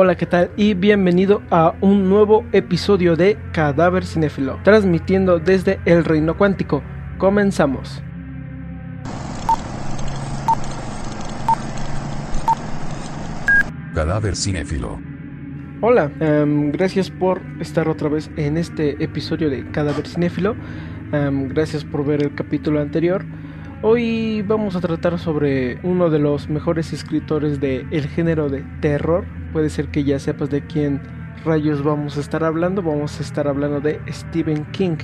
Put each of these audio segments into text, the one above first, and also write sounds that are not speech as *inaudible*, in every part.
Hola, ¿qué tal? Y bienvenido a un nuevo episodio de Cadáver Cinéfilo, transmitiendo desde el Reino Cuántico. Comenzamos. Cadáver Cinéfilo. Hola, em, gracias por estar otra vez en este episodio de Cadáver Cinéfilo. Em, gracias por ver el capítulo anterior. Hoy vamos a tratar sobre uno de los mejores escritores del el género de terror. Puede ser que ya sepas de quién rayos vamos a estar hablando. Vamos a estar hablando de Stephen King.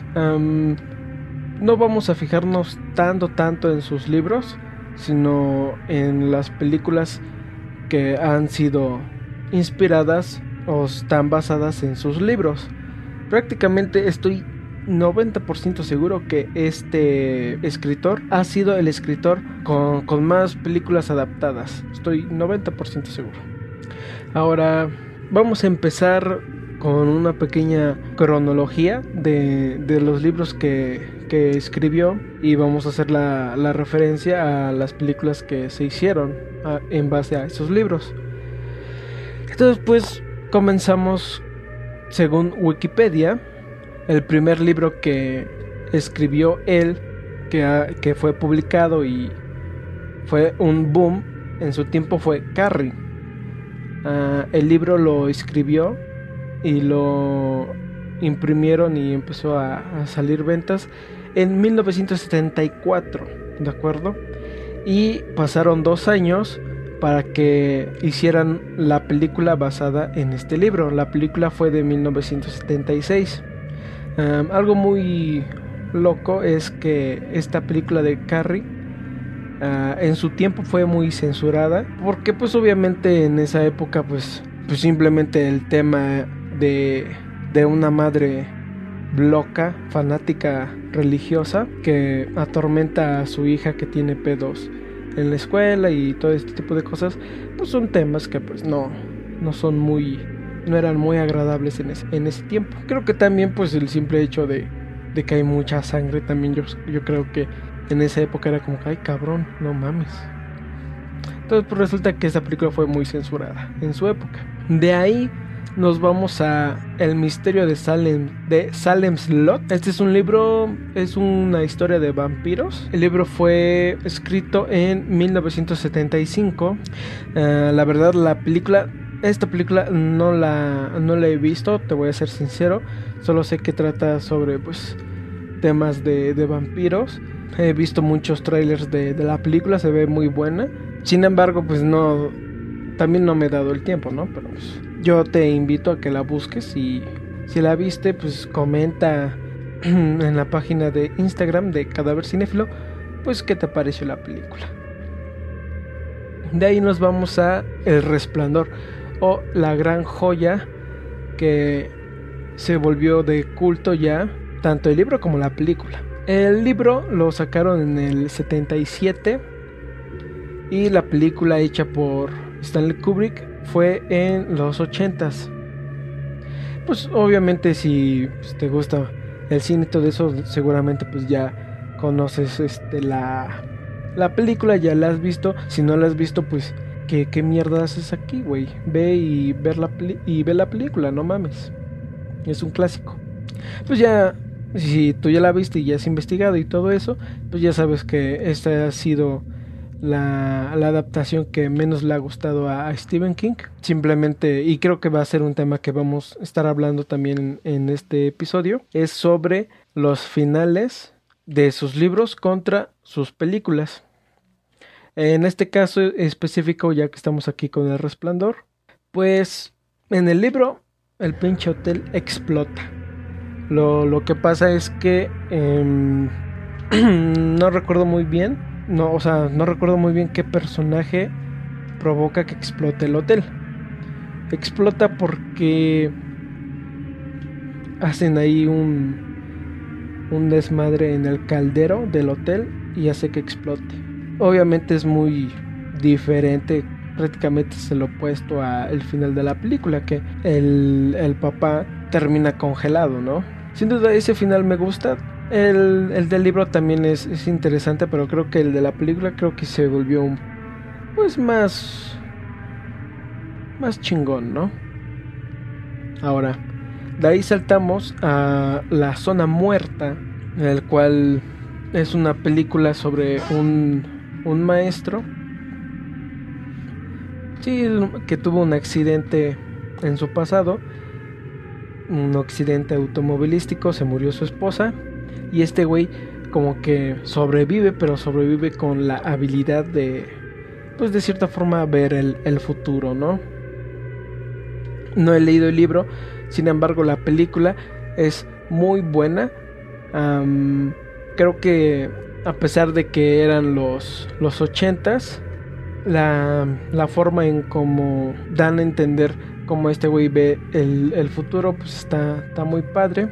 No vamos a fijarnos tanto, tanto en sus libros, sino en las películas que han sido inspiradas o están basadas en sus libros. Prácticamente estoy 90% seguro que este escritor ha sido el escritor con, más películas adaptadas. Estoy 90% seguro. Ahora vamos a empezar con una pequeña cronología de, los libros que, escribió y vamos a hacer la, referencia a las películas que se hicieron en base a esos libros. Entonces pues comenzamos según Wikipedia el primer libro que escribió él, que, fue publicado y fue un boom en su tiempo, fue Carrie. Ah, el libro lo escribió y lo imprimieron y empezó a, a, salir ventas en 1974, ¿de acuerdo? Y pasaron dos años para que hicieran la película basada en este libro. La película fue de 1976 algo muy loco es que esta película de Carrie ah, en su tiempo fue muy censurada porque pues obviamente en esa época pues, pues simplemente el tema de, de una madre loca, fanática religiosa que atormenta a su hija que tiene pedos en la escuela y todo este tipo de cosas, pues son temas que pues no, no son muy no eran muy agradables en ese, en ese tiempo. Creo que también pues el simple hecho de, de que hay mucha sangre también yo, yo creo que en esa época era como que, ay cabrón, no mames. Entonces pues resulta que esa película fue muy censurada en su época. De ahí nos vamos a El misterio de Salem de Salem's Lot. Este es un libro, es una historia de vampiros. El libro fue escrito en 1975. Eh, la verdad la película esta película no la, no la he visto, te voy a ser sincero. Solo sé que trata sobre pues temas de, vampiros. He visto muchos trailers de, la película, se ve muy buena. Sin embargo, pues no. También no me he dado el tiempo, ¿no? Pero pues, yo te invito a que la busques y si la viste, pues comenta *clears throat* en la página de Instagram de Cadáver Cinéfilo, pues qué te pareció la película. De ahí nos vamos a El Resplandor o la gran joya que se volvió de culto ya, tanto el libro como la película. El libro lo sacaron en el 77 y la película hecha por Stanley Kubrick fue en los 80s. Pues obviamente si pues, te gusta el cine y todo eso, seguramente pues ya conoces este la la película, ya la has visto. Si no la has visto, pues ¿Qué, qué mierda haces aquí, güey? Ve y, ver la y ve la película, no mames. Es un clásico. Pues ya, si tú ya la viste y ya has investigado y todo eso, pues ya sabes que esta ha sido la, adaptación que menos le ha gustado a, Stephen King. Simplemente, y creo que va a ser un tema que vamos a estar hablando también en este episodio, es sobre los finales de sus libros contra sus películas. En este caso específico, ya que estamos aquí con el resplandor, pues en el libro el pinche hotel explota. Lo, que pasa es que em, *clears throat* no recuerdo muy bien, no, o sea, no recuerdo muy bien qué personaje provoca que explote el hotel. Explota porque hacen ahí un, un desmadre en el caldero del hotel y hace que explote obviamente es muy diferente prácticamente es el opuesto al final de la película que el, el, papá termina congelado no sin duda ese final me gusta el, el del libro también es, es, interesante pero creo que el de la película creo que se volvió un, pues más más chingón, ¿no? Ahora, de ahí saltamos a La Zona Muerta, el cual es una película sobre un, un maestro sí, que tuvo un accidente en su pasado, un accidente automovilístico, se murió su esposa y este güey como que sobrevive, pero sobrevive con la habilidad de, pues de cierta forma, ver el, el futuro, ¿no? No he leído el libro, sin embargo la película es muy buena. creo que a pesar de que eran los, los 80s, la, la forma en cómo dan a entender cómo este güey ve el, el futuro, pues está, está muy padre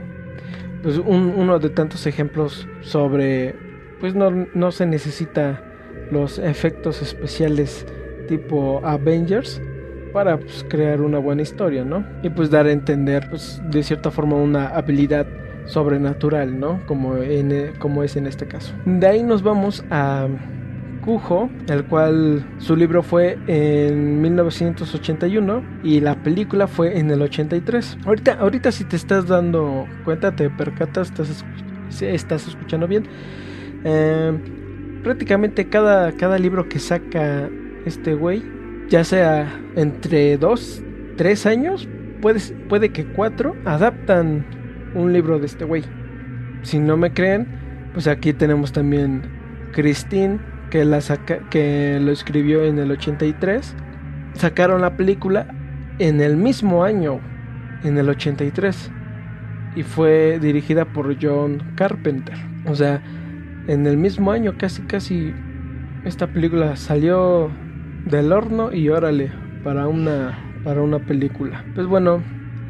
pues uno de tantos ejemplos sobre pues no, no se necesita los efectos especiales tipo Avengers para pues, crear una buena historia, ¿no? Y pues dar a entender pues de cierta forma una habilidad sobrenatural, ¿no? Como, en, como es en este caso. De ahí nos vamos a Cujo, el cual su libro fue en 1981 y la película fue en el 83. Ahorita, ahorita si te estás dando cuenta, te percatas, estás, escuchando bien. Eh, prácticamente cada, cada libro que saca este güey, ya sea entre 2, 3 años, puede, puede que 4, adaptan un libro de este güey. Si no me creen, pues aquí tenemos también Christine que, la que lo escribió en el 83, sacaron la película en el mismo año, en el 83, y fue dirigida por John Carpenter. O sea, en el mismo año, casi, casi, esta película salió del horno y órale, para una, para una película. Pues bueno,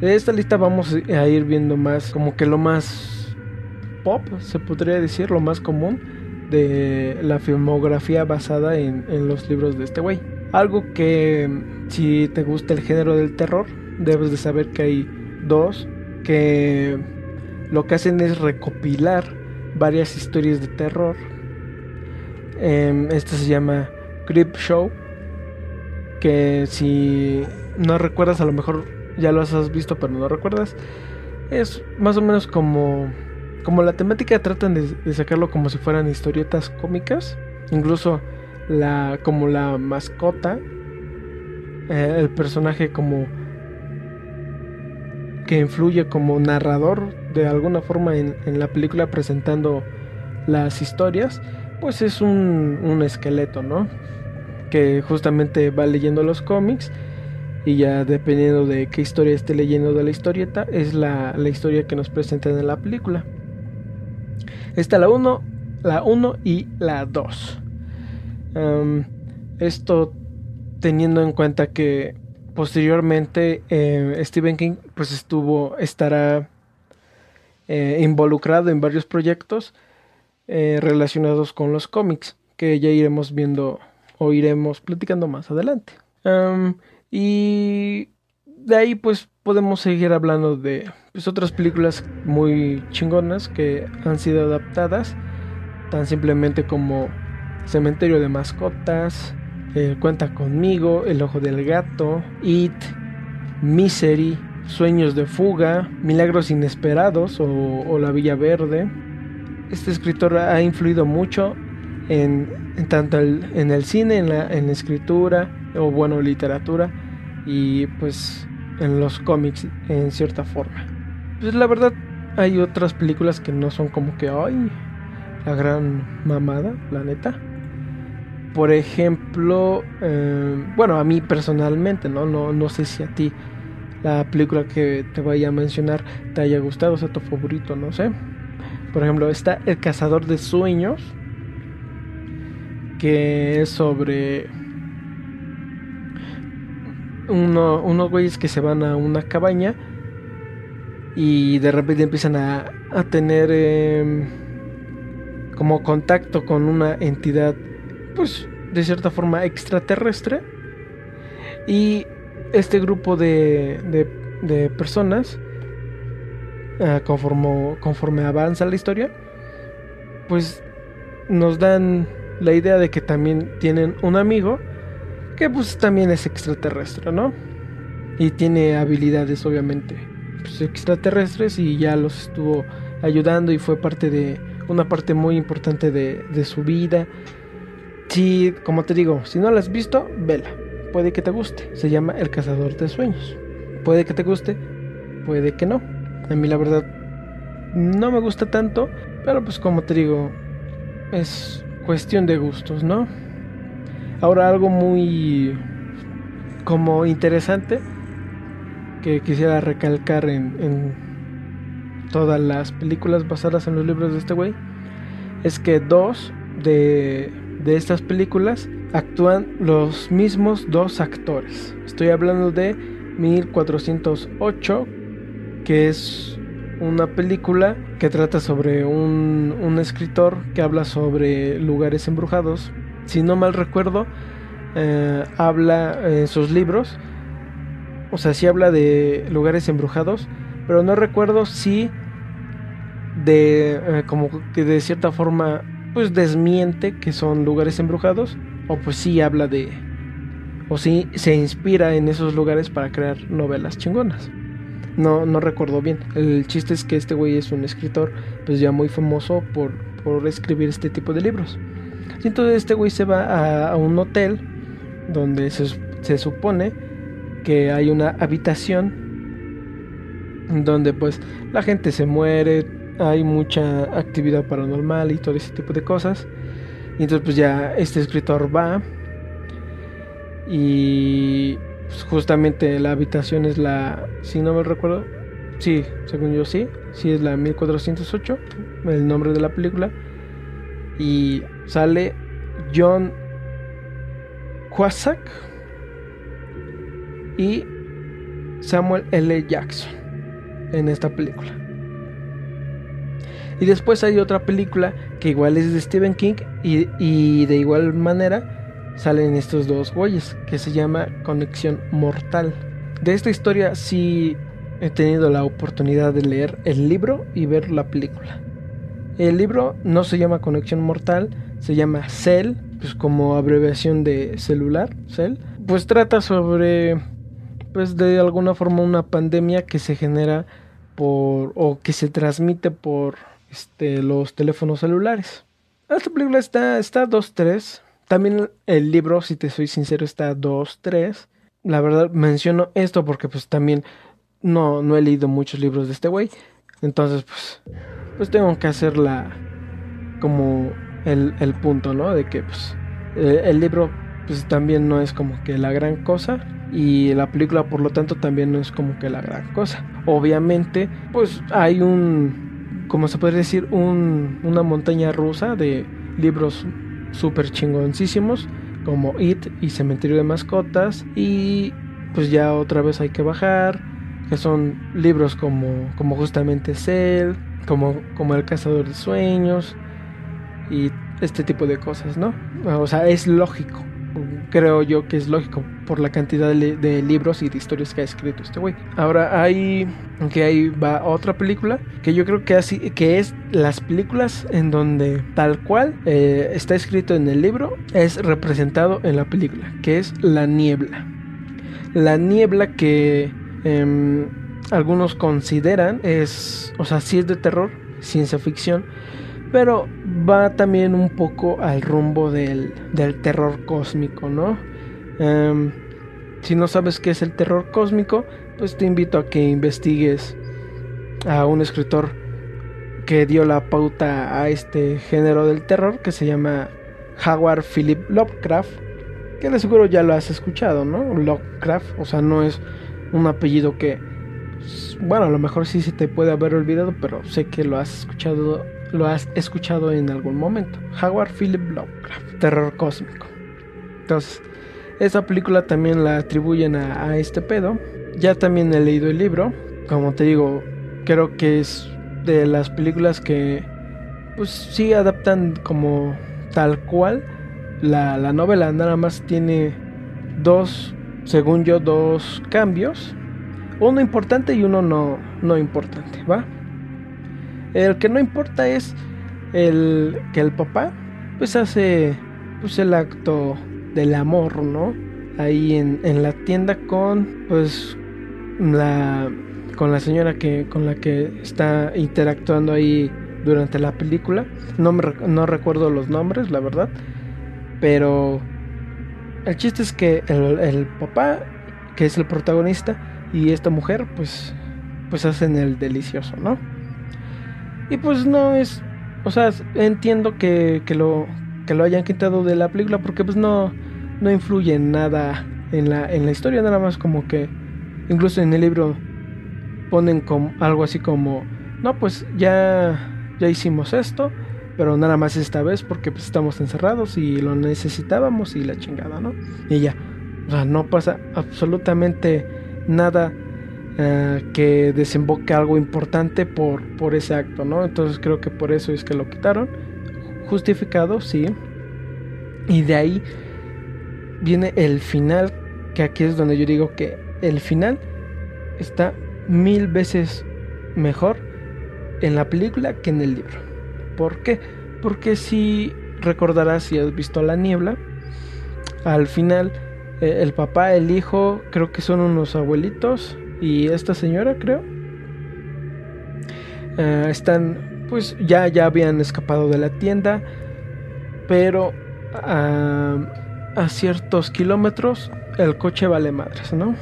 de esta lista vamos a ir viendo más, como que lo más pop, se podría decir, lo más común de la filmografía basada en, los libros de este güey. Algo que si te gusta el género del terror, debes de saber que hay dos que lo que hacen es recopilar varias historias de terror. Eh, este se llama Creep Show. Que si no recuerdas, a lo mejor ya lo has visto, pero no recuerdas. Es más o menos como como la temática tratan de, sacarlo como si fueran historietas cómicas, incluso la como la mascota, eh, el personaje como que influye como narrador de alguna forma en, la película presentando las historias, pues es un, un, esqueleto, ¿no? Que justamente va leyendo los cómics y ya dependiendo de qué historia esté leyendo de la historieta, es la, la historia que nos presentan en la película. Está la 1, la 1 y la 2. esto teniendo en cuenta que posteriormente eh, Stephen King pues estuvo, estará eh, involucrado en varios proyectos eh, relacionados con los cómics que ya iremos viendo o iremos platicando más adelante. Y de ahí pues podemos seguir hablando de pues, otras películas muy chingonas que han sido adaptadas, tan simplemente como Cementerio de Mascotas, eh, Cuenta conmigo, El Ojo del Gato, It, Misery, Sueños de Fuga, Milagros Inesperados o, La Villa Verde. Este escritor ha influido mucho en, tanto en el cine, en la, en la escritura o bueno, literatura y pues en los cómics en cierta forma. Pues la verdad hay otras películas que no son como que ay la gran mamada, la neta. Por ejemplo, eh, bueno, a mí personalmente, ¿no? ¿no? No sé si a ti la película que te vaya a mencionar te haya gustado, o sea tu favorito, no sé. Por ejemplo, está El Cazador de Sueños, que es sobre unos güeyes que se van a una cabaña y de repente empiezan a, a tener em, como contacto con una entidad, pues de cierta forma extraterrestre. Y este grupo de, de, personas, uh, conforme avanza la historia, pues nos dan la idea de que también tienen un amigo que pues también es extraterrestre, ¿no? y tiene habilidades obviamente pues, extraterrestres y ya los estuvo ayudando y fue parte de una parte muy importante de, de su vida. Si, como te digo, si no la has visto, vela. Puede que te guste. Se llama El Cazador de Sueños. Puede que te guste, puede que no. A mí la verdad no me gusta tanto, pero pues como te digo, es cuestión de gustos, ¿no? Ahora algo muy como interesante que quisiera recalcar en, en todas las películas basadas en los libros de este güey es que dos de, de estas películas actúan los mismos dos actores. Estoy hablando de 1408, que es una película que trata sobre un, un escritor que habla sobre lugares embrujados. Si no mal recuerdo, eh, habla en sus libros, o sea, sí habla de lugares embrujados, pero no recuerdo si de eh, como que de cierta forma pues desmiente que son lugares embrujados o pues sí habla de o sí se inspira en esos lugares para crear novelas chingonas. No, no recuerdo bien. El chiste es que este güey es un escritor pues ya muy famoso por, por escribir este tipo de libros. Y entonces este güey se va a, un hotel donde se, se, supone que hay una habitación donde pues la gente se muere, hay mucha actividad paranormal y todo ese tipo de cosas. Y entonces pues ya este escritor va y pues, justamente la habitación es la, si no me recuerdo, sí, según yo sí, sí es la 1408, el nombre de la película. Y sale John Cusack y Samuel L. Jackson en esta película. Y después hay otra película que igual es de Stephen King y, y de igual manera salen estos dos güeyes que se llama Conexión Mortal. De esta historia sí he tenido la oportunidad de leer el libro y ver la película. El libro no se llama Conexión Mortal, se llama Cell, pues como abreviación de celular, Cell. Pues trata sobre, pues de alguna forma una pandemia que se genera por, o que se transmite por este, los teléfonos celulares. Esta película está, está 2-3, también el libro, si te soy sincero, está 2-3. La verdad menciono esto porque pues también no, no he leído muchos libros de este güey. Entonces pues, pues tengo que hacer la, como el, el punto, ¿no? De que pues eh, el libro pues también no es como que la gran cosa y la película por lo tanto también no es como que la gran cosa. Obviamente pues hay un, como se puede decir, un, una montaña rusa de libros súper chingoncísimos como It y Cementerio de Mascotas y pues ya otra vez hay que bajar que son libros como, como justamente Cell como, como El Cazador de Sueños y este tipo de cosas, ¿no? O sea, es lógico creo yo que es lógico por la cantidad de, libros y de historias que ha escrito este güey. Ahora hay que ahí va otra película que yo creo que así que es las películas en donde tal cual eh, está escrito en el libro es representado en la película, que es La niebla. La niebla que em, algunos consideran es, o sea, sí es de terror, ciencia ficción, pero va también un poco al rumbo del, terror cósmico, ¿no? Em, si no sabes qué es el terror cósmico, pues te invito a que investigues a un escritor que dio la pauta a este género del terror que se llama Howard Philip Lovecraft, que de seguro ya lo has escuchado, ¿no? Lovecraft, o sea, no es un apellido que, bueno, a lo mejor sí se te puede haber olvidado, pero sé que lo has escuchado lo has escuchado en algún momento. Howard Philip Lovecraft, terror cósmico. Entonces, esta película también la atribuyen a, este pedo. Ya también he leído el libro. Como te digo, creo que es de las películas que pues sí adaptan como tal cual la, la novela. Nada más tiene dos, según yo, dos cambios. Uno importante y uno no, no importante, ¿va? El que no importa es el que el papá pues hace pues el acto del amor, ¿no? Ahí en, en la tienda con pues la con la señora que con la que está interactuando ahí durante la película. No me no recuerdo los nombres, la verdad, pero el chiste es que el, el papá, que es el protagonista, y esta mujer, pues, pues hacen el delicioso, ¿no? Y pues no es, o sea, entiendo que, que lo que lo hayan quitado de la película porque pues no no influye en nada en la en la historia, nada más como que incluso en el libro ponen como algo así como, no, pues ya ya hicimos esto, pero nada más esta vez porque pues estamos encerrados y lo necesitábamos y la chingada, ¿no? Y ya, o sea, no pasa absolutamente nada eh, que desemboque algo importante por, por ese acto, ¿no? Entonces creo que por eso es que lo quitaron. Justificado, sí. Y de ahí viene el final, que aquí es donde yo digo que el final está mil veces mejor en la película que en el libro. ¿Por qué? Porque si recordarás si has visto la niebla, al final eh, el papá, el hijo, creo que son unos abuelitos y esta señora, creo, eh, están, pues ya, ya habían escapado de la tienda, pero a, a ciertos kilómetros el coche vale madres, ¿no?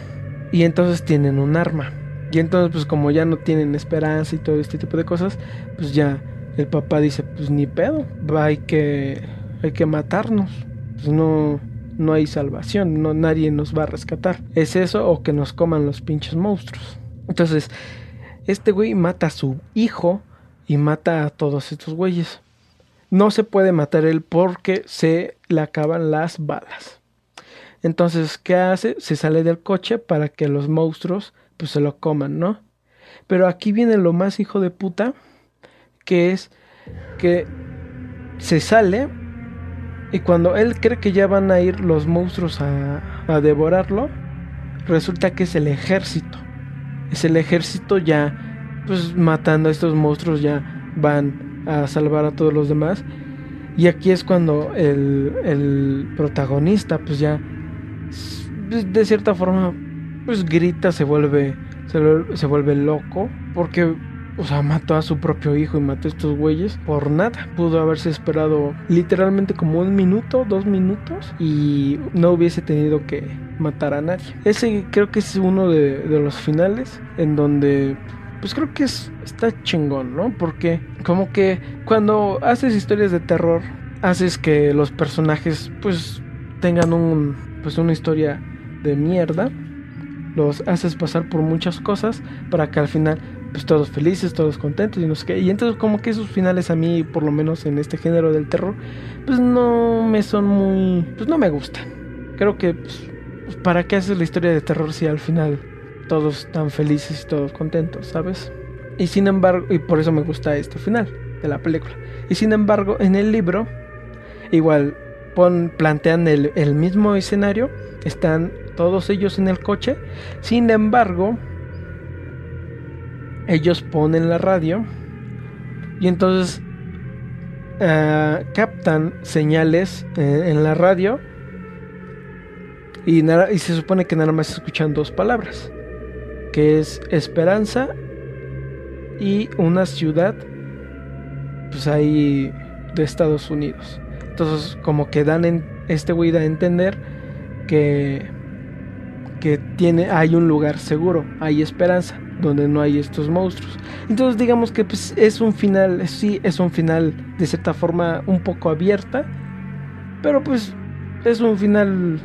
Y entonces tienen un arma. Y entonces, pues como ya no tienen esperanza y todo este tipo de cosas, pues ya el papá dice, pues ni pedo, hay que, hay que matarnos. Pues no, no hay salvación, no, nadie nos va a rescatar. Es eso o que nos coman los pinches monstruos. Entonces, este güey mata a su hijo y mata a todos estos güeyes. No se puede matar él porque se le acaban las balas. Entonces, ¿qué hace? Se sale del coche para que los monstruos pues se lo coman, ¿no? Pero aquí viene lo más hijo de puta, que es que se sale y cuando él cree que ya van a ir los monstruos a, a devorarlo, resulta que es el ejército. Es el ejército ya, pues matando a estos monstruos, ya van a salvar a todos los demás. Y aquí es cuando el, el protagonista, pues ya, de cierta forma, pues grita, se vuelve, se, vuelve loco, porque o sea, mató a su propio hijo y mató a estos güeyes por nada. Pudo haberse esperado literalmente como un minuto, dos minutos y no hubiese tenido que matar a nadie. Ese creo que es uno de, de los finales en donde pues creo que es, está chingón, ¿no? Porque como que cuando haces historias de terror, haces que los personajes pues tengan un, pues una historia de mierda los haces pasar por muchas cosas para que al final pues todos felices, todos contentos y no sé entonces como que esos finales a mí, por lo menos en este género del terror, pues no me son muy... pues no me gustan. Creo que pues, pues, para qué haces la historia de terror si al final todos están felices y todos contentos, ¿sabes? Y sin embargo, y por eso me gusta este final de la película. Y sin embargo, en el libro, igual pon, plantean el, el mismo escenario, están todos ellos en el coche. Sin embargo, ellos ponen la radio y entonces uh, captan señales eh, en la radio y, y se supone que nada más escuchan dos palabras, que es esperanza y una ciudad, pues ahí de Estados Unidos. Entonces como que dan en, este güey da a entender que que tiene, hay un lugar seguro, hay esperanza, donde no hay estos monstruos. Entonces digamos que pues, es un final, sí, es un final de cierta forma un poco abierta, pero pues es un final,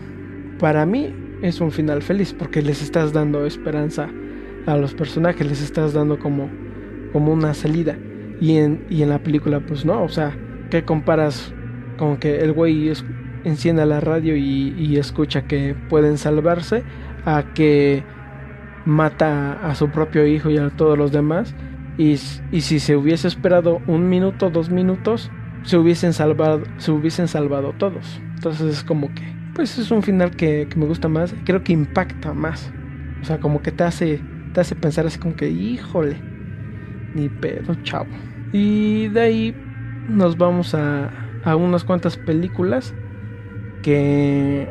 para mí, es un final feliz, porque les estás dando esperanza a los personajes, les estás dando como, como una salida. Y en, y en la película, pues no, o sea, ¿qué comparas con que el güey encienda la radio y, y escucha que pueden salvarse? a que mata a su propio hijo y a todos los demás. Y, si se hubiese esperado un minuto, dos minutos, se hubiesen salvado, se hubiesen salvado todos. Entonces es como que, pues es un final que, me gusta más, creo que impacta más. O sea, como que te hace, te hace pensar así como que, híjole, ni pedo, chavo. Y de ahí nos vamos a, a unas cuantas películas que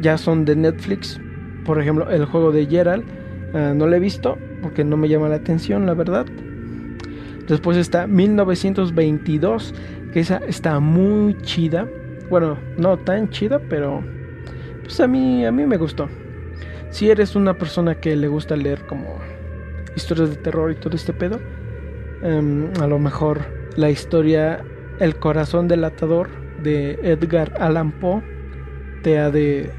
ya son de Netflix por ejemplo, el juego de Gerald, Ah, no la he visto porque no me llama la atención, la verdad. Después está 1922, que esa está muy chida. Bueno, no tan chida, pero pues a mí, a mí me gustó. Si eres una persona que le gusta leer como historias de terror y todo este pedo, em, a lo mejor la historia El corazón del atador de Edgar Allan Poe te ha de...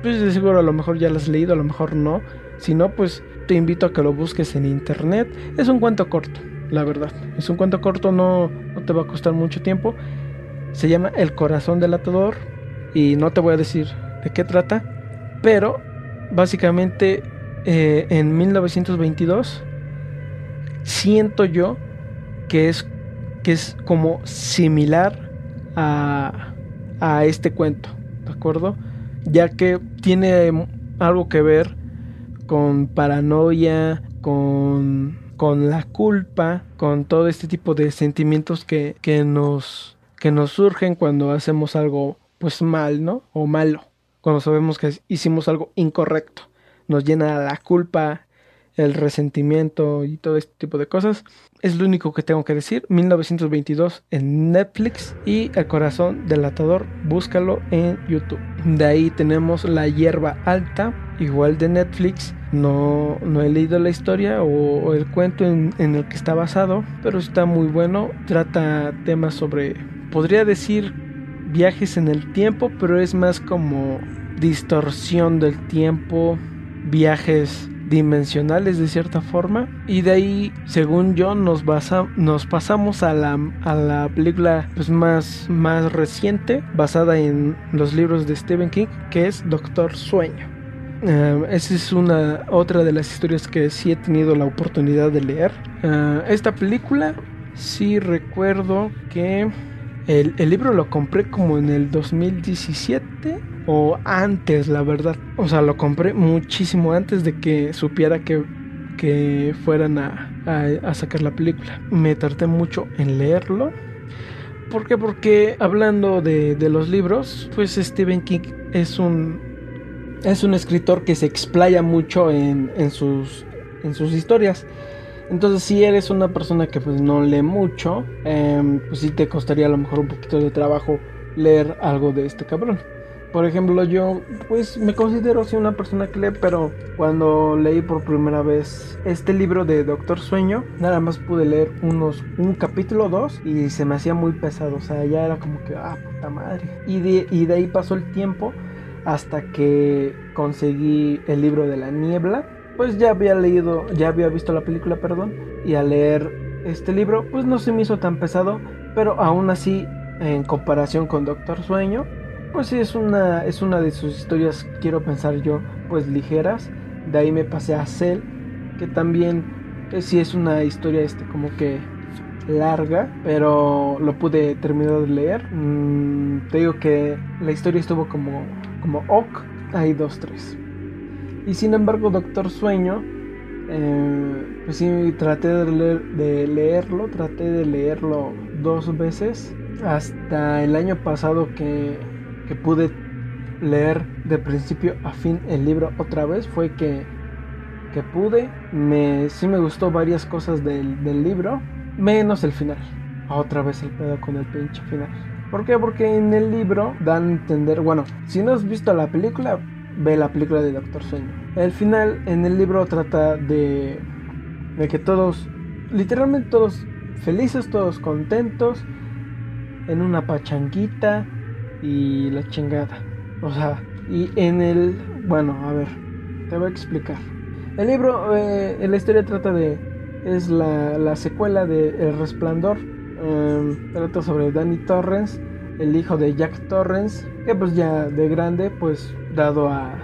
Pues de seguro a lo mejor ya lo has leído, a lo mejor no. Si no, pues te invito a que lo busques en internet. Es un cuento corto, la verdad. Es un cuento corto, no, no te va a costar mucho tiempo. Se llama El corazón del atador y no te voy a decir de qué trata, pero básicamente eh, en 1922 siento yo que es, que es como similar a, a este cuento, ¿de acuerdo? Ya que tiene algo que ver con paranoia, con, con la culpa, con todo este tipo de sentimientos que, que, nos, que nos surgen cuando hacemos algo pues mal, ¿no? O malo, cuando sabemos que hicimos algo incorrecto. Nos llena la culpa, el resentimiento y todo este tipo de cosas. Es lo único que tengo que decir. 1922 en Netflix y El corazón del atador, búscalo en YouTube. De ahí tenemos La hierba alta, igual de Netflix. No, no he leído la historia o, el cuento en, en, el que está basado, pero está muy bueno. Trata temas sobre, podría decir, viajes en el tiempo, pero es más como distorsión del tiempo, viajes dimensionales de cierta forma y de ahí según yo nos, nos pasamos a la, a la película pues, más, más reciente basada en los libros de Stephen King que es Doctor Sueño uh, esa es una otra de las historias que sí he tenido la oportunidad de leer uh, esta película sí recuerdo que el, el libro lo compré como en el 2017 o antes, la verdad. O sea, lo compré muchísimo antes de que supiera que, que fueran a, a, sacar la película. Me tardé mucho en leerlo. ¿Por qué? Porque hablando de, de, los libros, pues Stephen King es un, es un escritor que se explaya mucho en, en, sus, en sus historias. Entonces, si eres una persona que pues no lee mucho, eh, pues sí te costaría a lo mejor un poquito de trabajo leer algo de este cabrón. Por ejemplo, yo pues me considero así una persona que lee, pero cuando leí por primera vez este libro de Doctor Sueño, nada más pude leer unos un capítulo dos y se me hacía muy pesado, o sea, ya era como que ah, puta madre. Y de, y de ahí pasó el tiempo hasta que conseguí el libro de la niebla. Pues ya había leído, ya había visto la película, perdón, y al leer este libro, pues no se me hizo tan pesado, pero aún así en comparación con Doctor Sueño, pues sí, es una, es una de sus historias, quiero pensar yo, pues ligeras. De ahí me pasé a Cell, que también eh, sí es una historia este, como que larga, pero lo pude terminar de leer. Mm, te digo que la historia estuvo como, como ok, hay dos, tres. Y sin embargo, Doctor Sueño, eh, pues sí, traté de, leer, de leerlo, traté de leerlo dos veces. Hasta el año pasado que que pude leer de principio a fin el libro otra vez fue que, que pude. Me, sí me gustó varias cosas del, del libro, menos el final. Otra vez el pedo con el pinche final. ¿Por qué? Porque en el libro dan a entender, bueno, si no has visto la película, ve la película de Doctor Sueño. El final en el libro trata de, de que todos, literalmente todos felices, todos contentos, en una pachanguita, y la chingada. O sea, y en el... Bueno, a ver, te voy a explicar. El libro, eh, la historia trata de... Es la, la secuela de El Resplandor. Em, trata sobre Danny Torrens, el hijo de Jack Torrens, que pues ya de grande, pues dado a,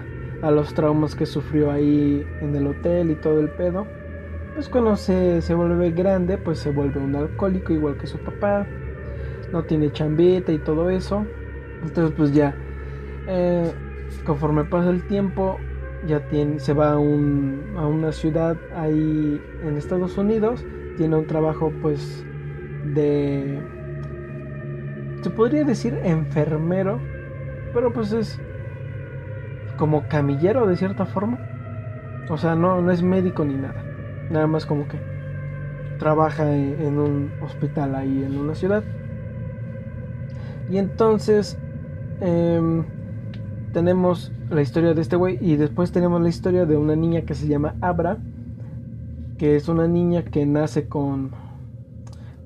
a los traumas que sufrió ahí en el hotel y todo el pedo, pues cuando se, se vuelve grande, pues se vuelve un alcohólico igual que su papá, no tiene chambita y todo eso, entonces pues ya, eh, conforme pasa el tiempo, ya tiene, se va a, un, a una ciudad ahí en Estados Unidos, tiene un trabajo pues de... Se podría decir enfermero, pero pues es como camillero de cierta forma. O sea, no, no es médico ni nada. Nada más como que trabaja en, un hospital ahí en una ciudad. Y entonces em, tenemos la historia de este güey y después tenemos la historia de una niña que se llama Abra, que es una niña que nace con,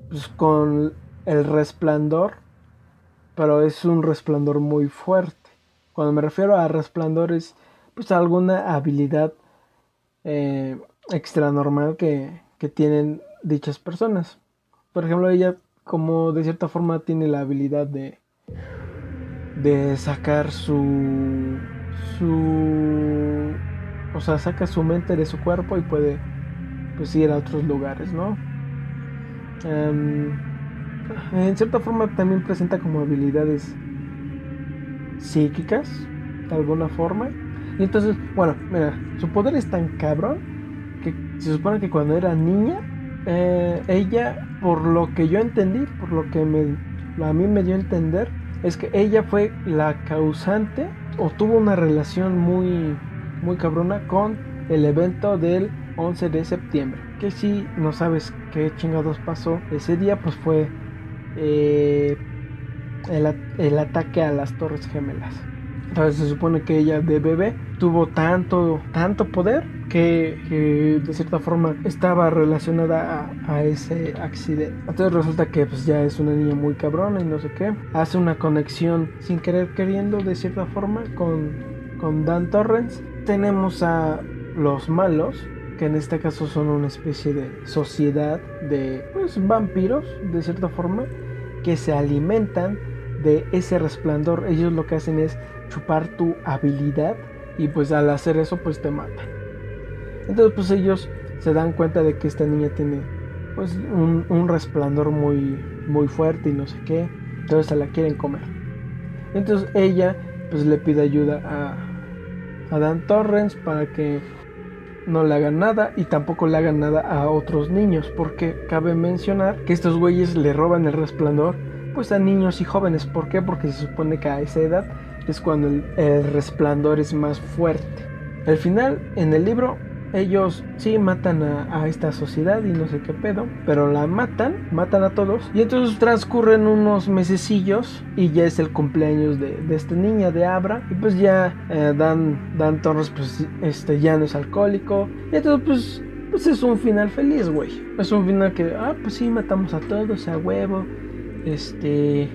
pues, con el resplandor, pero es un resplandor muy fuerte. Cuando me refiero a resplandor es pues alguna habilidad eh, extra normal que, que tienen dichas personas. Por ejemplo, ella como de cierta forma tiene la habilidad de de sacar su su o sea, saca su mente de su cuerpo y puede pues ir a otros lugares, ¿no? Em, en cierta forma también presenta como habilidades psíquicas, de alguna forma. Y entonces, bueno, mira, su poder es tan cabrón que se supone que cuando era niña, eh, ella, por lo que yo entendí, por lo que me, a mí me dio a entender, es que ella fue la causante o tuvo una relación muy, muy cabrona con el evento del 11 de septiembre. Que si no sabes qué chingados pasó ese día, pues fue eh, el, el ataque a las Torres Gemelas. Entonces se supone que ella de bebé tuvo tanto, tanto poder que, de cierta forma estaba relacionada a, ese accidente. Entonces resulta que pues ya es una niña muy cabrona y no sé qué. Hace una conexión sin querer queriendo de cierta forma con, con Dan Torrens. Tenemos a los malos, que en este caso son una especie de sociedad de pues, vampiros, de cierta forma, que se alimentan de ese resplandor. Ellos lo que hacen es chupar tu habilidad y pues al hacer eso pues te matan. Entonces pues ellos se dan cuenta de que esta niña tiene pues un, resplandor muy muy fuerte y no sé qué, entonces se la quieren comer. Entonces ella pues le pide ayuda a, a Dan Torrens para que no le hagan nada y tampoco le hagan nada a otros niños, porque cabe mencionar que estos güeyes le roban el resplandor pues a niños y jóvenes. ¿Por qué? Porque se supone que a esa edad es cuando el, resplandor es más fuerte. Al final, en el libro, ellos sí matan a, esta sociedad y no sé qué pedo, pero la matan, matan a todos. Y entonces transcurren unos mesecillos y ya es el cumpleaños de, esta niña, de Abra. Y pues ya eh, Dan, Dan Torres, pues este, ya no es alcohólico. Y entonces, pues, pues es un final feliz, güey. Es un final que, ah, pues sí, matamos a todos, a huevo. Este,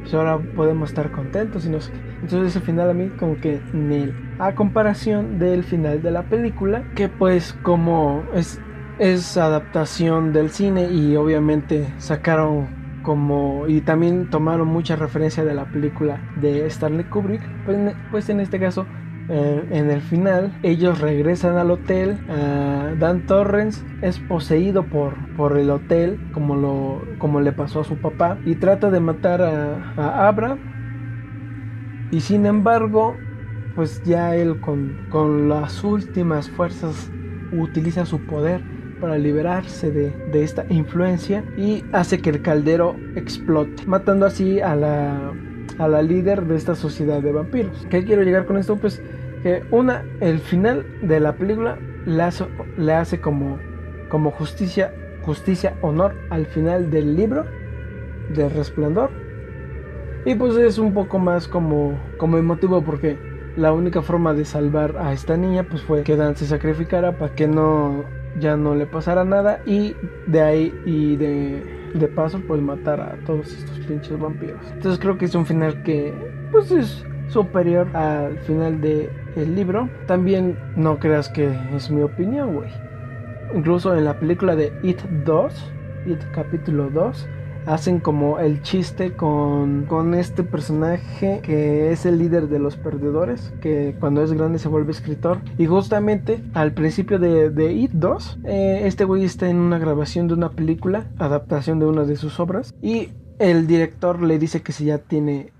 pues ahora podemos estar contentos y no sé qué. Entonces ese final a mí como que nel. A comparación del final de la película, que pues como es, es adaptación del cine y obviamente sacaron como y también tomaron mucha referencia de la película de Stanley Kubrick, pues, pues en este caso eh, en el final ellos regresan al hotel Dan Torrens es poseído por, por el hotel como, lo, como le pasó a su papá y trata de matar a, a Abra y sin embargo, pues ya él con, con las últimas fuerzas utiliza su poder para liberarse de, de, esta influencia y hace que el caldero explote, matando así a la, a la líder de esta sociedad de vampiros. ¿Qué quiero llegar con esto? Pues que una, el final de la película le hace, como, como justicia, justicia, honor al final del libro del resplandor y pues es un poco más como, como emotivo porque la única forma de salvar a esta niña pues fue que Dan se sacrificara para que no ya no le pasara nada y de ahí y de, de paso pues matar a todos estos pinches vampiros. Entonces creo que es un final que pues es superior al final del el libro. También no creas que es mi opinión, güey. Incluso en la película de It 2, It capítulo 2, hacen como el chiste con, con, este personaje que es el líder de los perdedores, que cuando es grande se vuelve escritor. Y justamente al principio de, de It 2, eh, este güey está en una grabación de una película, adaptación de una de sus obras, y el director le dice que si ya tiene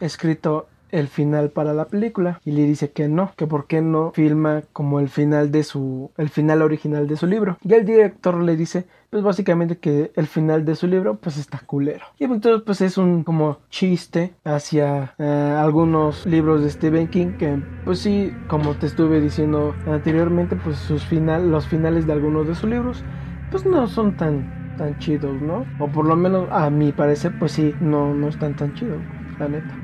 escrito el final para la película y le dice que no, que por qué no filma como el final de su el final original de su libro. Y el director le dice pues básicamente que el final de su libro pues está culero. Y entonces pues es un como chiste hacia eh, algunos libros de Stephen King que pues sí, como te estuve diciendo anteriormente, pues sus final, los finales de algunos de sus libros pues no son tan tan chidos, ¿no? O por lo menos a mi parecer pues sí, no no están tan chidos, la neta.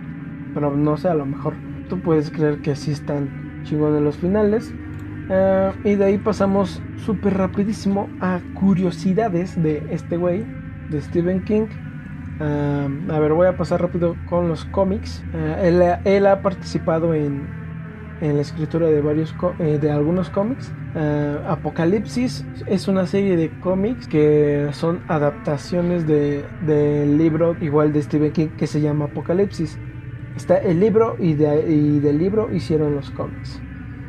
Pero no sé, a lo mejor tú puedes creer que sí están chingones los finales. Eh, y de ahí pasamos súper rapidísimo a curiosidades de este güey, de Stephen King. Eh, a ver, voy a pasar rápido con los cómics. Eh, él, ha participado en, en, la escritura de varios de algunos cómics. Apocalipsis es una serie de cómics que son adaptaciones del de libro igual de Stephen King que se llama Apocalipsis. Está el libro y, de, y del libro hicieron los cómics.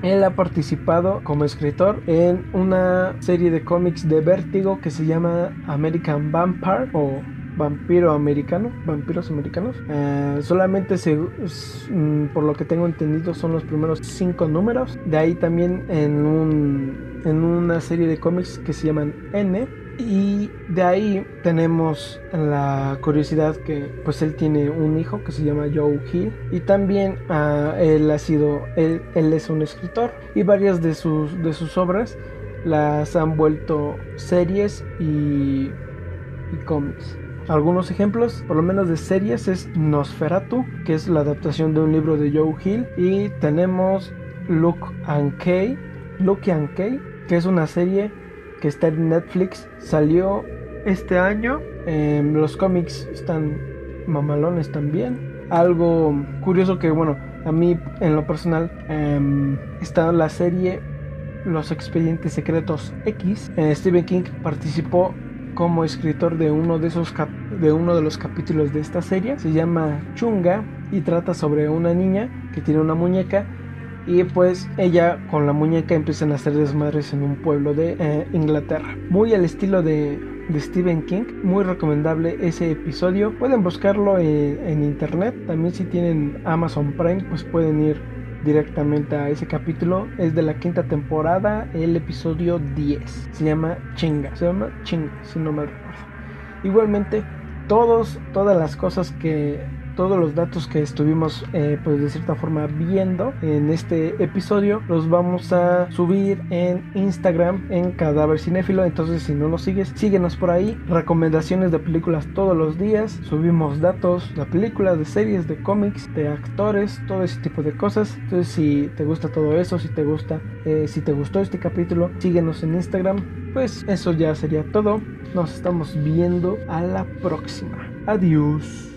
Él ha participado como escritor en una serie de cómics de Vértigo que se llama American Vampire o Vampiro Americano, Vampiros Americanos. Eh, solamente se, mm, por lo que tengo entendido son los primeros cinco números. De ahí también en, un, en una serie de cómics que se llaman N y de ahí tenemos la curiosidad que pues él tiene un hijo que se llama Joe Hill. Y también uh, él ha sido, él, él, es un escritor. Y varias de sus, de sus obras las han vuelto series y, y cómics. Algunos ejemplos, por lo menos de series, es Nosferatu, que es la adaptación de un libro de Joe Hill, y tenemos Luke and Kay, Luke and Kay, que es una serie que está en Netflix. Salió este año. Em, los cómics están mamalones también. Algo curioso que, bueno, a mí en lo personal eh, está la serie Los Expedientes Secretos X. Eh, Stephen King participó como escritor de uno de esos de uno de los capítulos de esta serie. Se llama Chunga y trata sobre una niña que tiene una muñeca y pues ella con la muñeca empiezan a hacer desmadres en un pueblo de eh, Inglaterra. Muy al estilo de, Stephen King, muy recomendable ese episodio. Pueden buscarlo en, internet, también si tienen Amazon Prime pues pueden ir directamente a ese capítulo. Es de la quinta temporada, el episodio 10. Se llama Chinga, se llama Chinga, si no me recuerdo. Igualmente, todos, todas las cosas que todos los datos que estuvimos eh, pues de cierta forma viendo en este episodio los vamos a subir en Instagram en Cadáver Cinéfilo. Entonces si no nos sigues síguenos por ahí. Recomendaciones de películas todos los días. Subimos datos de películas de series de cómics de actores todo ese tipo de cosas. Entonces si te gusta todo eso si te gusta eh, si te gustó este capítulo síguenos en Instagram. Pues eso ya sería todo. Nos estamos viendo a la próxima. Adiós